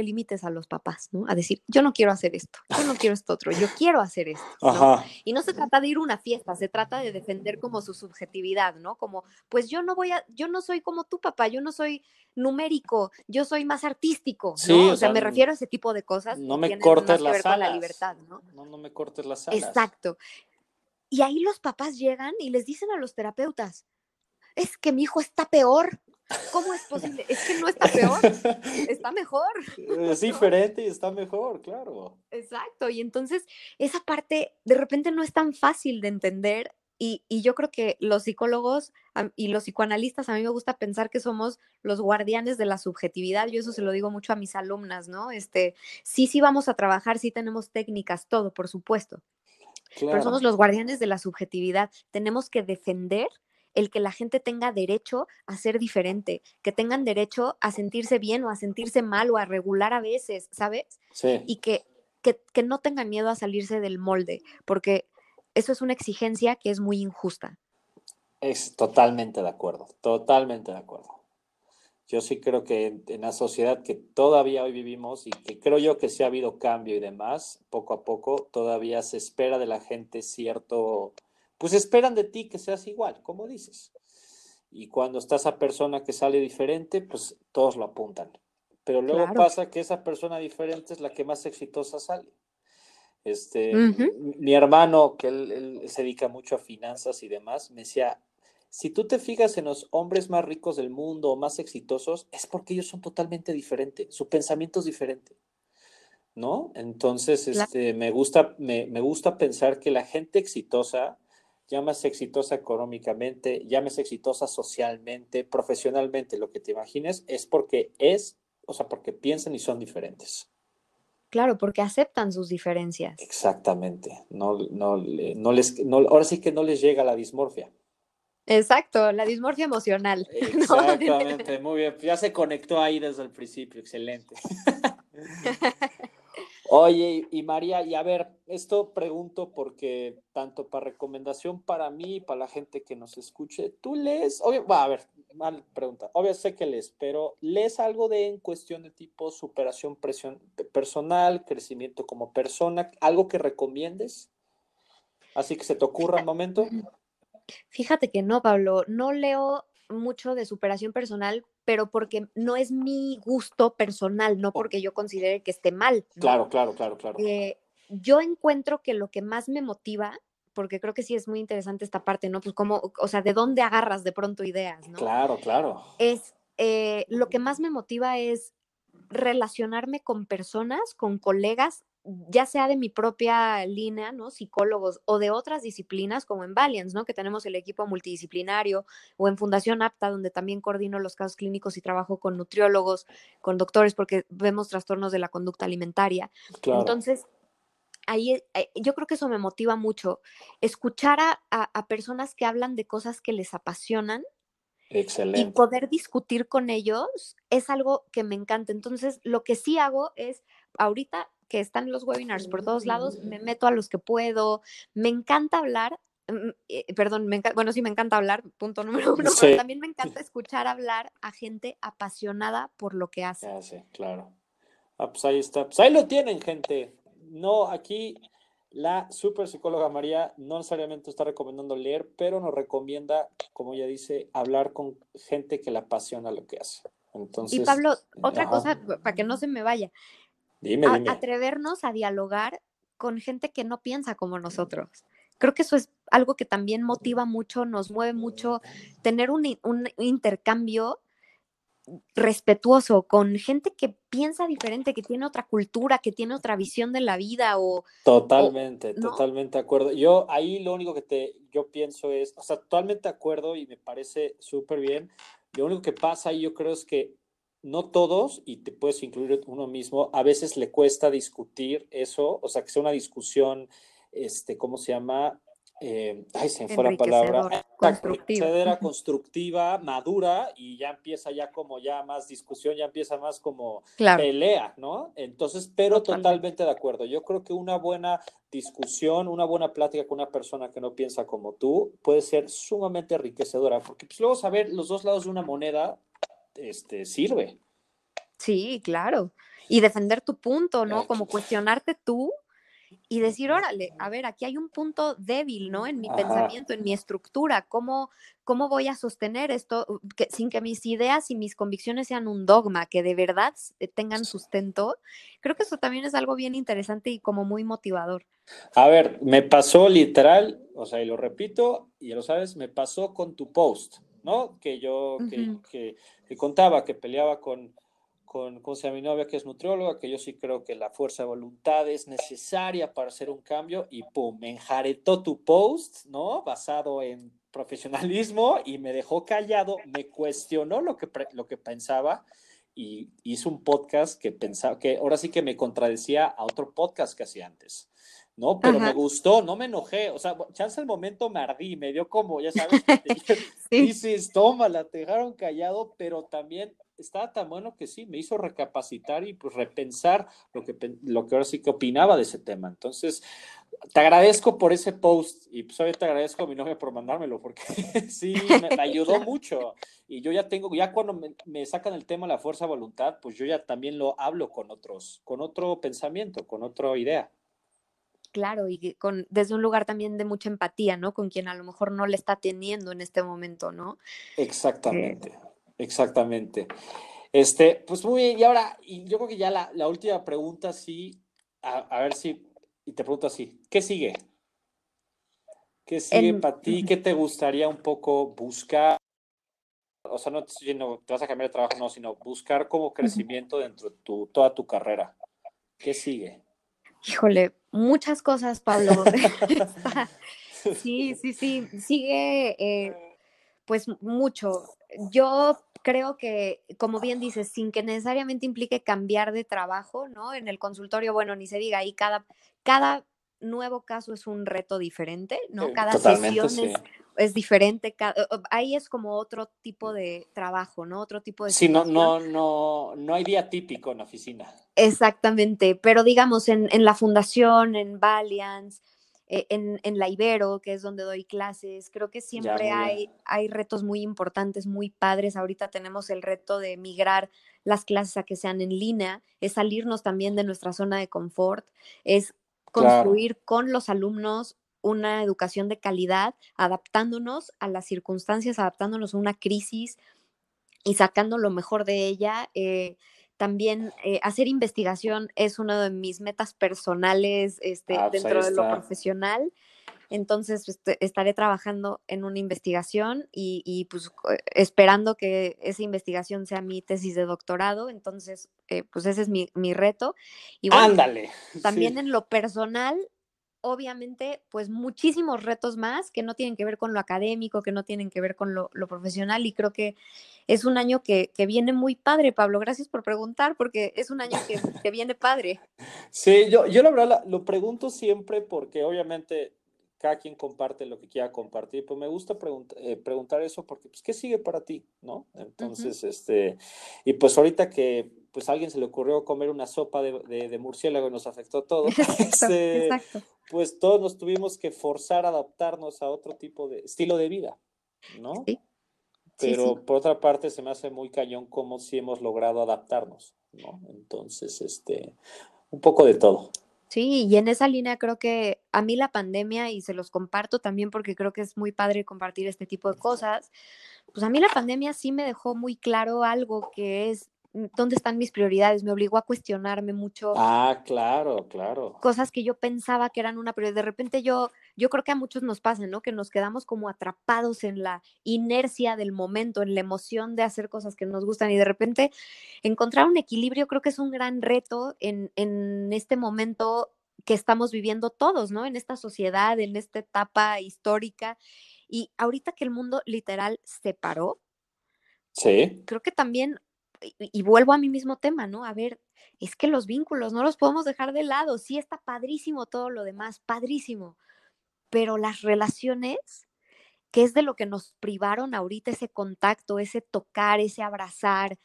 límites a los papás, ¿no? A decir, yo no quiero hacer esto, yo no quiero esto otro, yo quiero hacer esto, ¿no? Y no se trata de ir a una fiesta, se trata de defender como su subjetividad, ¿no? Como, pues yo no voy a, yo no soy como tu papá, yo no soy numérico, yo soy más artístico, ¿no? o, sea, me refiero a ese tipo de cosas. No me cortes las alas. la libertad, ¿no? ¿no? No me cortes las alas. Exacto. Y ahí los papás llegan y les dicen a los terapeutas, es que mi hijo está peor, ¿Cómo es posible? Es que no está peor, está mejor. Es diferente y está mejor, claro. Exacto, y entonces esa parte de repente no es tan fácil de entender y, yo creo que los psicólogos y los psicoanalistas, a mí me gusta pensar que somos los guardianes de la subjetividad. Yo eso se lo digo mucho a mis alumnas, ¿no? Este, sí, sí vamos a trabajar, sí tenemos técnicas, todo, por supuesto. Pero somos los guardianes de la subjetividad. Tenemos que defender el que la gente tenga derecho a ser diferente, que tengan derecho a sentirse bien o a sentirse mal o a regular a veces, ¿sabes? Sí. Y que, que, no tengan miedo a salirse del molde, porque eso es una exigencia que es muy injusta. Es totalmente de acuerdo, totalmente de acuerdo. Yo sí creo que en, en, la sociedad que todavía hoy vivimos y que creo yo que sí ha habido cambio y demás, poco a poco todavía se espera de la gente cierto, pues esperan de ti que seas igual, como dices. Y cuando está esa persona que sale diferente, pues todos lo apuntan. Pero luego pasa que esa persona diferente es la que más exitosa sale. Este, Mi hermano, que él, se dedica mucho a finanzas y demás, me decía, si tú te fijas en los hombres más ricos del mundo o más exitosos, es porque ellos son totalmente diferentes, su pensamiento es diferente. ¿No? Entonces, este, me, gusta, me, me gusta pensar que la gente exitosa llámese exitosa económicamente, llámese exitosa socialmente, profesionalmente, lo que te imagines, es porque es, o sea, porque piensan y son diferentes. Claro, porque aceptan sus diferencias. Exactamente. No, no, no les, ahora sí que no les llega la dismorfia. Exacto, la dismorfia emocional. Exactamente, muy bien. Ya se conectó ahí desde el principio, excelente. Oye, y María, y a ver, esto pregunto porque tanto para recomendación para mí y para la gente que nos escuche, tú lees, obvio, va, a ver, mal pregunta, obvio sé que lees, pero ¿lees algo de en cuestión de tipo superación presión, personal, crecimiento como persona, algo que recomiendes? Así que se te ocurra un momento. Fíjate que no, Pablo, no leo mucho de superación personal, pero porque no es mi gusto personal, no porque yo considere que esté mal. Claro, claro, claro, claro. Eh, yo encuentro que lo que más me motiva, porque creo que sí es muy interesante esta parte, ¿no? Pues como, o sea, de dónde agarras de pronto ideas, ¿no? Claro, claro. Es, eh, lo que más me motiva es relacionarme con personas, con colegas ya sea de mi propia línea, ¿no? Psicólogos o de otras disciplinas como en Valiance, ¿no? Que tenemos el equipo multidisciplinario o en Fundación APTA, donde también coordino los casos clínicos y trabajo con nutriólogos, con doctores, porque vemos trastornos de la conducta alimentaria. Entonces, ahí eh, yo creo que eso me motiva mucho, escuchar a, personas que hablan de cosas que les apasionan. Excelente. Y poder discutir con ellos es algo que me encanta. Entonces, lo que sí hago es, ahorita que están los webinars por todos lados, me meto a los que puedo, me encanta hablar, mm, eh, perdón, bueno, sí me encanta hablar, punto número uno, pero también me encanta escuchar hablar a gente apasionada por lo que hace. Sí, claro. Ah, pues ahí está, pues ahí lo tienen, gente. No, aquí la super psicóloga María no necesariamente está recomendando leer, pero nos recomienda, como ella dice, hablar con gente que le apasiona lo que hace. Entonces, y Pablo, otra cosa, para que no se me vaya, atrevernos a dialogar con gente que no piensa como nosotros. Creo que eso es algo que también motiva mucho, nos mueve mucho, tener un, intercambio respetuoso con gente que piensa diferente, que tiene otra cultura, que tiene otra visión de la vida o totalmente, totalmente de acuerdo. Yo ahí lo único que te yo pienso es, o sea, totalmente de acuerdo y me parece súper bien. Lo único que pasa ahí yo creo es que no todos, y te puedes incluir uno mismo, a veces le cuesta discutir eso, o sea, que sea una discusión, este, ¿cómo se llama? Eh, ay, se me fue la palabra. Constructiva. constructiva, madura, y ya empieza ya como ya más discusión, ya empieza más como pelea, ¿no? Entonces, pero totalmente de acuerdo. Yo creo que una buena discusión, una buena plática con una persona que no piensa como tú puede ser sumamente enriquecedora, porque pues, luego saber los dos lados de una moneda este, sirve. Sí, claro. Y defender tu punto, ¿no? Como cuestionarte tú y decir, órale, a ver, aquí hay un punto débil, ¿no? En mi pensamiento, en mi estructura, ¿cómo, cómo voy a sostener esto que, sin que mis ideas y mis convicciones sean un dogma, que de verdad tengan sustento? Creo que eso también es algo bien interesante y como muy motivador. A ver, me pasó literal, o sea, y lo repito, y ya lo sabes, me pasó con tu post. ¿No? Que yo, que, contaba, que peleaba con, con, con mi novia que es nutrióloga, que yo sí creo que la fuerza de voluntad es necesaria para hacer un cambio y pum, me enjaretó tu post, ¿no? Basado en profesionalismo y me dejó callado, me cuestionó lo que, lo que pensaba y hizo un podcast que pensaba que ahora sí que me contradecía a otro podcast que hacía antes. ¿No? Pero me gustó, no me enojé, o sea, chance el momento me ardí, me dio como, ya sabes, sí. dices, tómala, te dejaron callado, pero también estaba tan bueno que sí, me hizo recapacitar y pues repensar lo que, lo que ahora sí que opinaba de ese tema. Entonces, te agradezco por ese post y pues te agradezco a mi novia por mandármelo porque sí, me, ayudó mucho. Y yo ya tengo, ya cuando me, me, sacan el tema la fuerza voluntad, pues yo ya también lo hablo con otros, con otro pensamiento, con otra idea. Claro, y con, desde un lugar también de mucha empatía, ¿no? Con quien a lo mejor no le está teniendo en este momento, ¿no? Exactamente, exactamente. Este, pues muy bien, y ahora, y yo creo que ya la, última pregunta, sí, a, ver si, y te pregunto así, ¿qué sigue? ¿Qué sigue para ti? ¿Qué te gustaría un poco buscar? O sea, no te estoy diciendo, te vas a cambiar de trabajo, no, sino buscar como crecimiento dentro de tu, toda tu carrera. ¿Qué sigue? Híjole, muchas cosas, Pablo. sí, sí, sí, sigue eh, pues mucho. Yo creo que, como bien dices, sin que necesariamente implique cambiar de trabajo, ¿no? En el consultorio, bueno, ni se diga, ahí cada, cada nuevo caso es un reto diferente, ¿no? Cada sesión es, diferente, ahí es como otro tipo de trabajo, ¿no? Otro tipo de... Sí, no, no, no, no hay día típico en la oficina. Exactamente, pero digamos en, en la fundación, en Valiance, eh, en, en, la Ibero, que es donde doy clases, creo que siempre hay, hay retos muy importantes, muy padres. Ahorita tenemos el reto de migrar las clases a que sean en línea, es salirnos también de nuestra zona de confort, es construir con los alumnos una educación de calidad, adaptándonos a las circunstancias, adaptándonos a una crisis y sacando lo mejor de ella. Eh, también eh, hacer investigación es una de mis metas personales este, ah, pues dentro de lo profesional. Entonces este, estaré trabajando en una investigación y, pues esperando que esa investigación sea mi tesis de doctorado. Entonces, eh, pues ese es mi, reto. Y Ándale. También en lo personal, obviamente, pues muchísimos retos más que no tienen que ver con lo académico, que no tienen que ver con lo, profesional y creo que es un año que, viene muy padre, Pablo. Gracias por preguntar porque es un año que, viene padre. Sí, yo, yo la verdad lo pregunto siempre porque obviamente cada quien comparte lo que quiera compartir, pues me gusta eh, preguntar eso porque, pues, ¿qué sigue para ti? ¿No? Entonces, este, y pues ahorita que, pues, a alguien se le ocurrió comer una sopa de, murciélago y nos afectó a todos, este, pues todos nos tuvimos que forzar a adaptarnos a otro tipo de estilo de vida, ¿no? Sí. Pero por otra parte se me hace muy cañón cómo sí hemos logrado adaptarnos, ¿no? Entonces, este, un poco de todo. Sí, y en esa línea creo que a mí la pandemia, y se los comparto también porque creo que es muy padre compartir este tipo de cosas, pues a mí la pandemia sí me dejó muy claro algo que es Mm, dónde están mis prioridades, me obligó a cuestionarme mucho. Ah, claro, claro. Cosas que yo pensaba que eran una prioridad. De repente yo, yo creo que a muchos nos pasa, ¿no? Que nos quedamos como atrapados en la inercia del momento, en la emoción de hacer cosas que nos gustan y de repente encontrar un equilibrio creo que es un gran reto en, en este momento que estamos viviendo todos, ¿no? En esta sociedad, en esta etapa histórica. Y ahorita que el mundo literal se paró, Sí. Creo que también y, vuelvo a mi mismo tema, ¿no? A ver, es que los vínculos no los podemos dejar de lado. Sí está padrísimo todo lo demás, padrísimo, pero las relaciones, que es de lo que nos privaron ahorita, ese contacto, ese tocar, ese abrazar,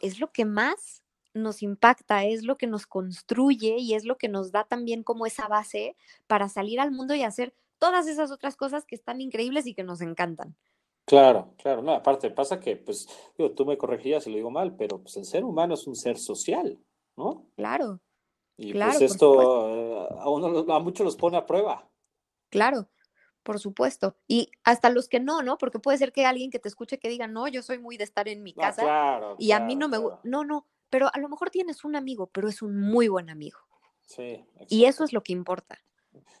es lo que más nos impacta, es lo que nos construye y es lo que nos da también como esa base para salir al mundo y hacer todas esas otras cosas que están increíbles y que nos encantan. Claro, claro, no, aparte pasa que, pues, digo, tú me corregías si lo digo mal, pero pues el ser humano es un ser social, ¿no? Claro. Y pues esto eh, a, uno, a muchos los pone a prueba. Claro, por supuesto. Y hasta los que no, ¿no? Porque puede ser que alguien que te escuche que diga, no, yo soy muy de estar en mi casa claro, y a mí no me gusta. No, no, pero a lo mejor tienes un amigo, pero es un muy buen amigo. Sí. Y eso es lo que importa.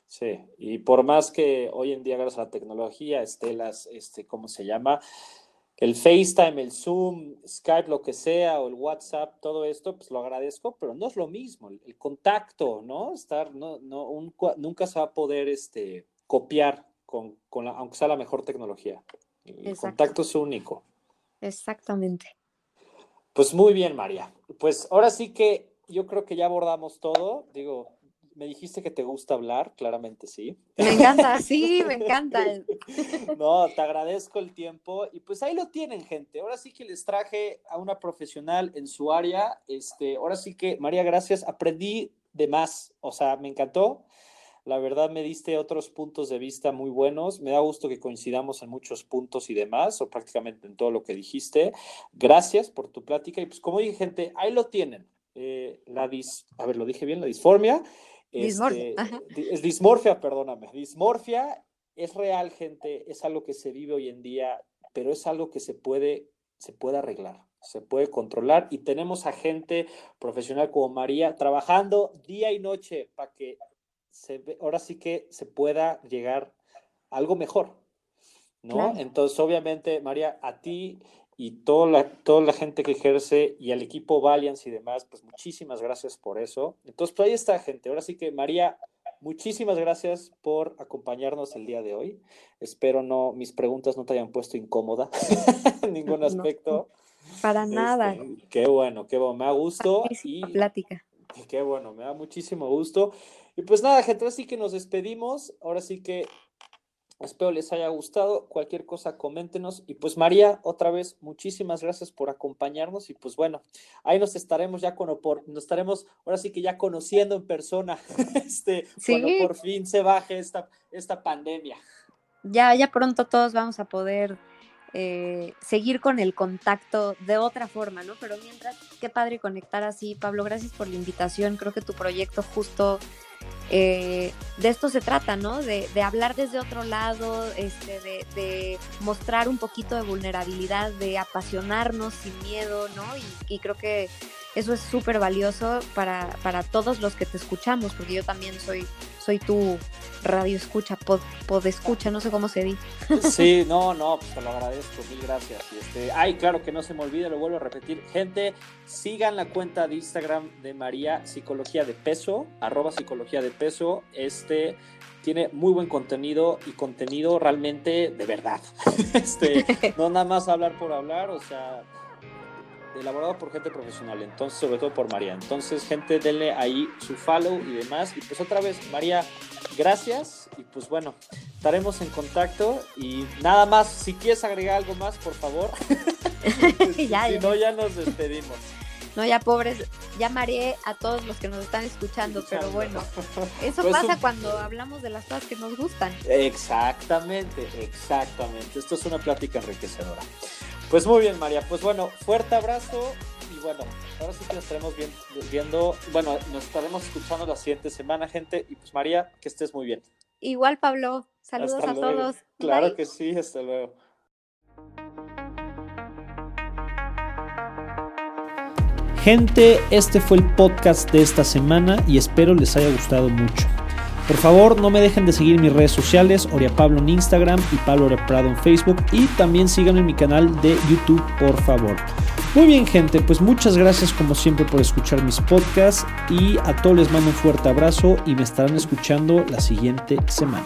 Sí, y por más que hoy en día, gracias a la tecnología, esté las, este, ¿cómo se llama? El FaceTime, el Zoom, Skype, lo que sea, o el WhatsApp, todo esto, pues lo agradezco, pero no es lo mismo. El, contacto, ¿no? Estar, no, no, nunca se va a poder este, copiar con, con la, aunque sea la mejor tecnología. El contacto es único. Exactamente. Pues muy bien, María. Pues ahora sí que yo creo que ya abordamos todo. Digo, me dijiste que te gusta hablar, claramente sí. Me encanta, sí, me encanta. No, te agradezco el tiempo y pues ahí lo tienen, gente. Ahora sí que les traje a una profesional en su área. Este, ahora sí que, María, gracias. Aprendí de más, o sea, me encantó. La verdad me diste otros puntos de vista muy buenos. Me da gusto que coincidamos en muchos puntos y demás, o prácticamente en todo lo que dijiste. Gracias por tu plática. Y pues como dije, gente, ahí lo tienen. Eh, la dis, a ver, lo dije bien, la disformia Dismorfia. Este, es dismorfia, perdóname. Dismorfia es real, gente, es algo que se vive hoy en día, pero es algo que se puede, se puede arreglar, se puede controlar y tenemos a gente profesional como María trabajando día y noche para que se, ahora sí que se pueda llegar a algo mejor, ¿no? Entonces, obviamente, María, a ti y toda la, toda la gente que ejerce y al equipo Valiance y demás, pues muchísimas gracias por eso. Entonces, pues ahí está, gente. Ahora sí que, María, muchísimas gracias por acompañarnos el día de hoy. Espero no, mis preguntas no te hayan puesto incómoda en ningún aspecto. para nada. Este, qué bueno, qué bueno, me ha gustado. Y, plática. Qué bueno, me da muchísimo gusto. Y pues nada, gente, así que nos despedimos. Ahora sí que espero les haya gustado. Cualquier cosa, coméntenos. Y pues María, otra vez, muchísimas gracias por acompañarnos. Y pues bueno, ahí nos estaremos ya con por, nos estaremos ahora sí que ya conociendo en persona, este, cuando por fin se baje esta, esta pandemia. Ya, ya pronto todos vamos a poder eh, seguir con el contacto de otra forma, ¿no? Pero mientras, qué padre conectar así. Pablo, gracias por la invitación. Creo que tu proyecto justo eh, de esto se trata, ¿no? De, hablar desde otro lado, este, de, mostrar un poquito de vulnerabilidad, de apasionarnos sin miedo, ¿no? y creo que eso es súper valioso para, para, todos los que te escuchamos, porque yo también soy, soy tu radio escucha, pod, escucha, no sé cómo se dice. Sí, no, no, pues te lo agradezco, mil gracias. Y este, ay, claro que no se me olvide, lo vuelvo a repetir. Gente, sigan la cuenta de Instagram de María Psicología de Peso, arroba psicología de peso. Este tiene muy buen contenido y contenido realmente de verdad. Este, no nada más hablar por hablar, o sea elaborado por gente profesional, entonces sobre todo por María. Entonces, gente, denle ahí su follow y demás. Y pues otra vez, María, gracias. Y pues bueno, estaremos en contacto. Y nada más, si quieres agregar algo más, por favor. ya, si no, ya nos despedimos. No, ya pobres, llamaré a todos los que nos están escuchando, pero bueno, eso pues pasa cuando hablamos de las cosas que nos gustan. Exactamente, exactamente. Esto es una plática enriquecedora. Pues muy bien, María. Pues bueno, fuerte abrazo y bueno, ahora sí que nos estaremos viendo, bueno, nos estaremos escuchando la siguiente semana, gente. Y pues María, que estés muy bien. Igual, Pablo. Saludos a todos. Claro que sí, hasta luego. Gente, este fue el podcast de esta semana y espero les haya gustado mucho. Por favor, no me dejen de seguir mis redes sociales, Oria Pablo en Instagram y Pablo Oria Prado en Facebook. Y también síganme en mi canal de YouTube, por favor. Muy bien, gente, pues muchas gracias como siempre por escuchar mis podcasts. Y a todos les mando un fuerte abrazo y me estarán escuchando la siguiente semana.